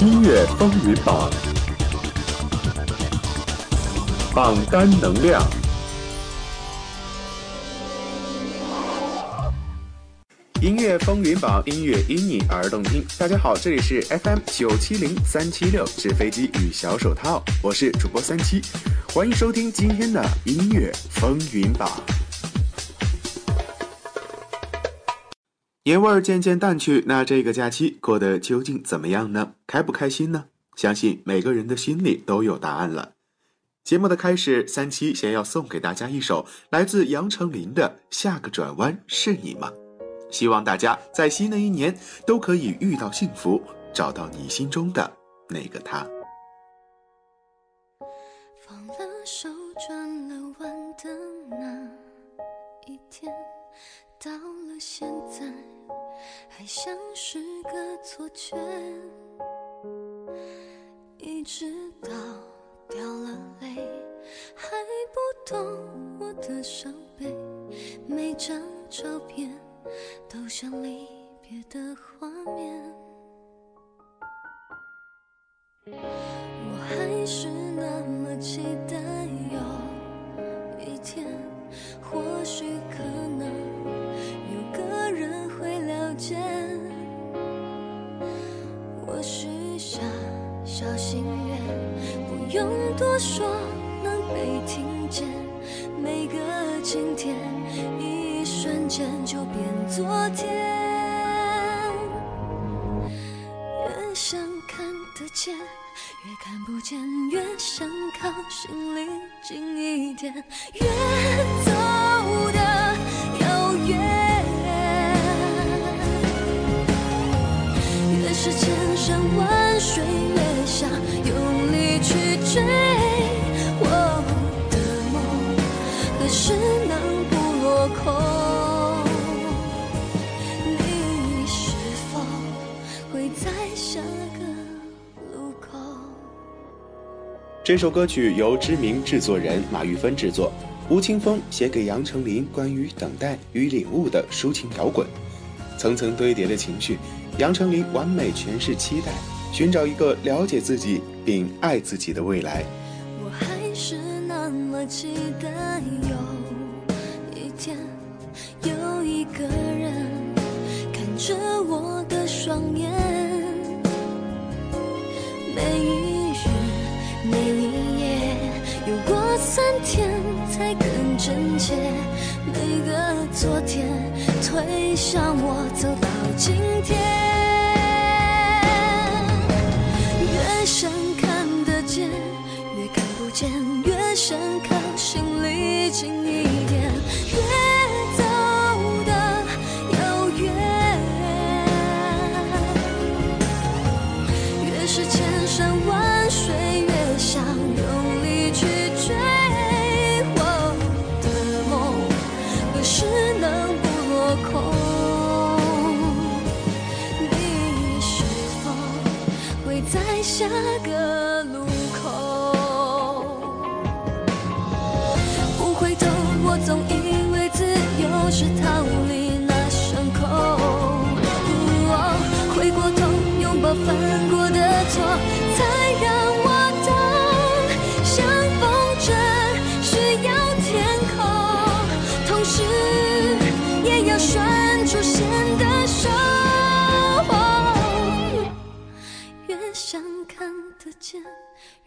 音乐风云榜，榜单能量。音乐风云榜，音乐因你而动听。大家好，这里是 FM 九七零三七六纸飞机与小手套，我是主播三七，欢迎收听今天的音乐风云榜。年味儿渐渐淡去，那这个假期过得究竟怎么样呢？开不开心呢？相信每个人的心里都有答案了。节目的开始，三七先要送给大家一首来自杨丞琳的《下个转弯是你吗》。希望大家在新的一年都可以遇到幸福，找到你心中的那个他。放了手转了弯的那一天，到了现在还像是个错觉，一直到掉了泪还不懂我的伤悲，每张照片。都像离别的画面，我还是那么期待有一天，或许可我许下小心愿，不用多说，能被听见。每个今天。一瞬间就变昨天，越想看得见，越看不见，越想靠心里近一点，越走是千山万水，越想用力去追我的梦，何时能不落空？你是否会在下个路口这首歌曲由知名制作人马玉芬制作，吴青峰写给杨丞琳关于等待与领悟的抒情摇滚，层层堆叠的情绪，杨丞琳完美诠释期待，寻找一个了解自己并爱自己的未来。我还是那么期待有一天，有一个人看着我一个昨天推向我走到今天，下个路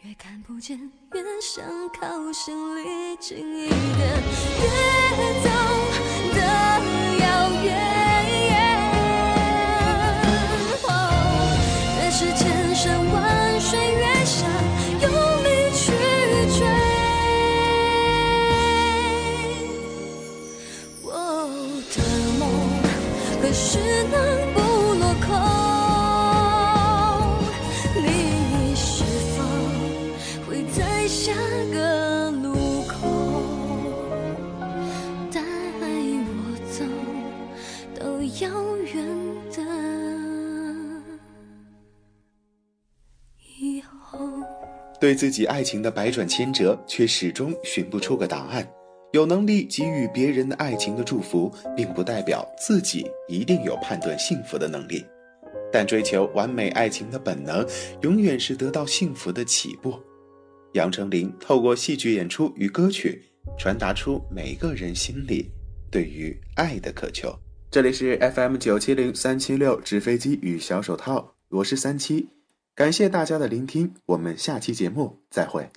越看不见，越想靠心里近一点，越走遥远的以后对自己爱情的百转千折，却始终寻不出个答案。有能力给予别人的爱情的祝福，并不代表自己一定有判断幸福的能力。但追求完美爱情的本能，永远是得到幸福的起步。杨丞琳透过戏剧演出与歌曲，传达出每个人心里对于爱的渴求。这里是 FM 九七零三七六纸飞机与小手套，我是三七，感谢大家的聆听，我们下期节目再会。